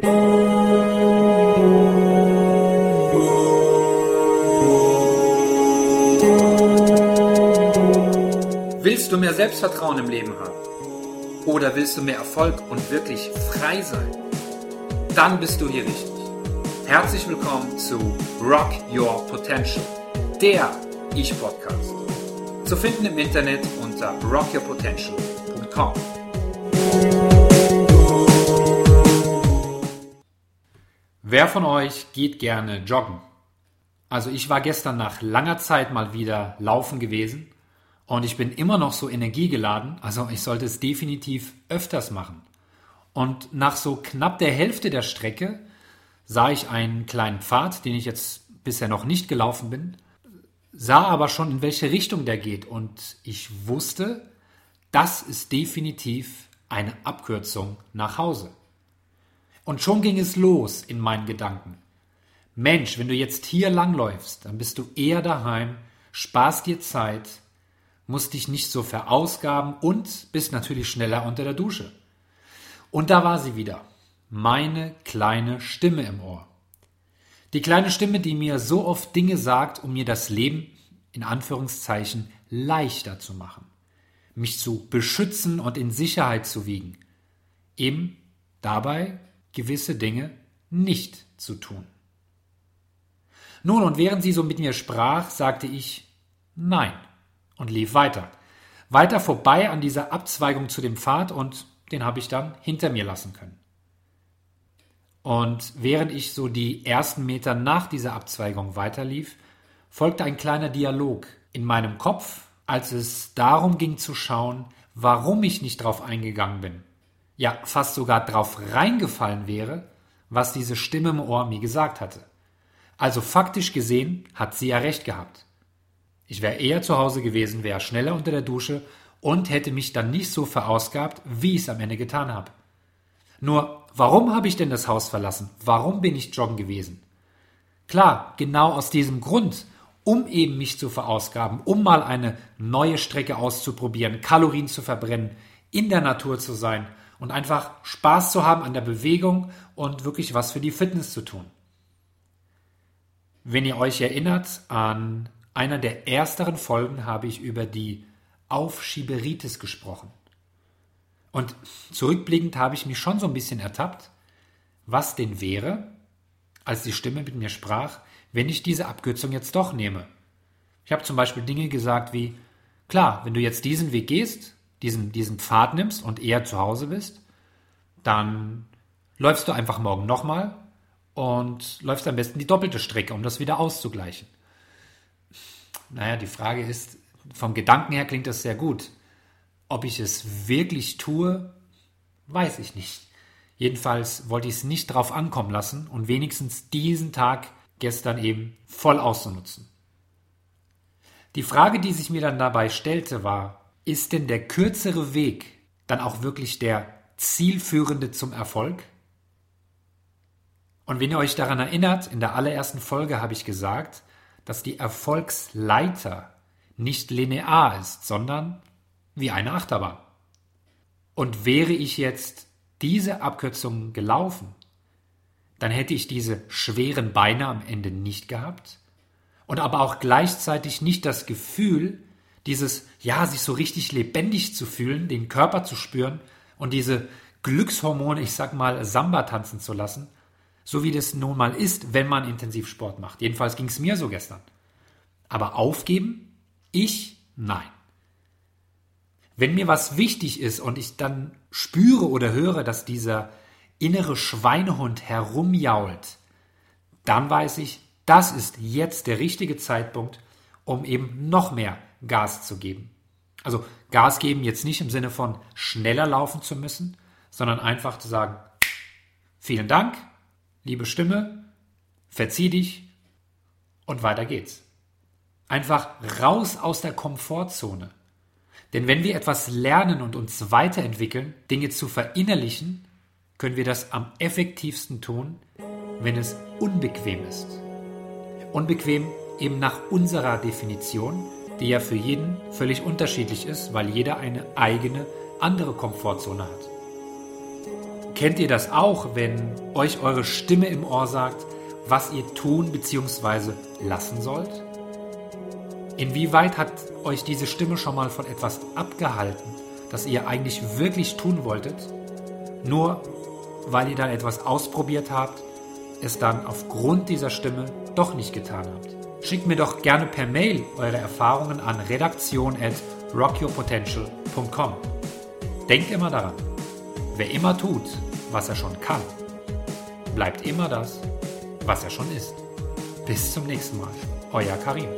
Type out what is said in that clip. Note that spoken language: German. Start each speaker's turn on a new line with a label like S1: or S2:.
S1: Willst du mehr Selbstvertrauen im Leben haben? Oder willst du mehr Erfolg und wirklich frei sein? Dann bist du hier richtig. Herzlich willkommen zu Rock Your Potential, der Ich-Podcast. Zu finden im Internet unter rockyourpotential.com. Wer von euch geht gerne joggen? Also ich war gestern nach langer Zeit mal wieder laufen gewesen und ich bin immer noch so energiegeladen, also ich sollte es definitiv öfters machen. Und nach so knapp der Hälfte der Strecke sah ich einen kleinen Pfad, den ich jetzt bisher noch nicht gelaufen bin, sah aber schon, in welche Richtung der geht und ich wusste, das ist definitiv eine Abkürzung nach Hause. Und schon ging es los in meinen Gedanken. Mensch, wenn du jetzt hier langläufst, dann bist du eher daheim, sparst dir Zeit, musst dich nicht so verausgaben und bist natürlich schneller unter der Dusche. Und da war sie wieder, meine kleine Stimme im Ohr. Die kleine Stimme, die mir so oft Dinge sagt, um mir das Leben in Anführungszeichen leichter zu machen, mich zu beschützen und in Sicherheit zu wiegen, eben dabei gewisse Dinge nicht zu tun. Nun, und während sie so mit mir sprach, sagte ich Nein und lief weiter. Weiter vorbei an dieser Abzweigung zu dem Pfad und den habe ich dann hinter mir lassen können. Und während ich so die ersten Meter nach dieser Abzweigung weiterlief, folgte ein kleiner Dialog in meinem Kopf, als es darum ging zu schauen, warum ich nicht drauf eingegangen bin. Ja, fast sogar drauf reingefallen wäre, was diese Stimme im Ohr mir gesagt hatte. Also faktisch gesehen hat sie ja recht gehabt. Ich wäre eher zu Hause gewesen, wäre schneller unter der Dusche und hätte mich dann nicht so verausgabt, wie ich es am Ende getan habe. Nur, warum habe ich denn das Haus verlassen? Warum bin ich joggen gewesen? Klar, genau aus diesem Grund, um eben mich zu verausgaben, um mal eine neue Strecke auszuprobieren, Kalorien zu verbrennen, in der Natur zu sein und einfach Spaß zu haben an der Bewegung und wirklich was für die Fitness zu tun. Wenn ihr euch erinnert, an einer der ersteren Folgen habe ich über die Aufschieberitis gesprochen. Und zurückblickend habe ich mich schon so ein bisschen ertappt, was denn wäre, als die Stimme mit mir sprach, wenn ich diese Abkürzung jetzt doch nehme. Ich habe zum Beispiel Dinge gesagt wie, klar, wenn du jetzt diesen Weg gehst, diesen, diesen Pfad nimmst und eher zu Hause bist, dann läufst du einfach morgen nochmal und läufst am besten die doppelte Strecke, um das wieder auszugleichen. Naja, die Frage ist, vom Gedanken her klingt das sehr gut. Ob ich es wirklich tue, weiß ich nicht. Jedenfalls wollte ich es nicht drauf ankommen lassen und wenigstens diesen Tag gestern eben voll auszunutzen. Die Frage, die sich mir dann dabei stellte, war, ist denn der kürzere Weg dann auch wirklich der zielführende zum Erfolg? Und wenn ihr euch daran erinnert, in der allerersten Folge habe ich gesagt, dass die Erfolgsleiter nicht linear ist, sondern wie eine Achterbahn. Und wäre ich jetzt diese Abkürzung gelaufen, dann hätte ich diese schweren Beine am Ende nicht gehabt und aber auch gleichzeitig nicht das Gefühl, dieses, ja, sich so richtig lebendig zu fühlen, den Körper zu spüren und diese Glückshormone, ich sag mal, Samba tanzen zu lassen, so wie das nun mal ist, wenn man intensiv Sport macht. Jedenfalls ging es mir so gestern. Aber aufgeben? Ich? Nein. Wenn mir was wichtig ist und ich dann spüre oder höre, dass dieser innere Schweinehund herumjault, dann weiß ich, das ist jetzt der richtige Zeitpunkt, um eben noch mehr Gas zu geben. Also Gas geben jetzt nicht im Sinne von schneller laufen zu müssen, sondern einfach zu sagen, vielen Dank, liebe Stimme, verzieh dich und weiter geht's. Einfach raus aus der Komfortzone. Denn wenn wir etwas lernen und uns weiterentwickeln, Dinge zu verinnerlichen, können wir das am effektivsten tun, wenn es unbequem ist. Unbequem eben nach unserer Definition, die ja für jeden völlig unterschiedlich ist, weil jeder eine eigene andere Komfortzone hat. Kennt ihr das auch, wenn euch eure Stimme im Ohr sagt, was ihr tun bzw. lassen sollt? Inwieweit hat euch diese Stimme schon mal von etwas abgehalten, das ihr eigentlich wirklich tun wolltet, nur weil ihr dann etwas ausprobiert habt, es dann aufgrund dieser Stimme doch nicht getan habt? Schickt mir doch gerne per Mail eure Erfahrungen an redaktion at rockyourpotential.com. Denkt immer daran, wer immer tut, was er schon kann, bleibt immer das, was er schon ist. Bis zum nächsten Mal. Euer Karim.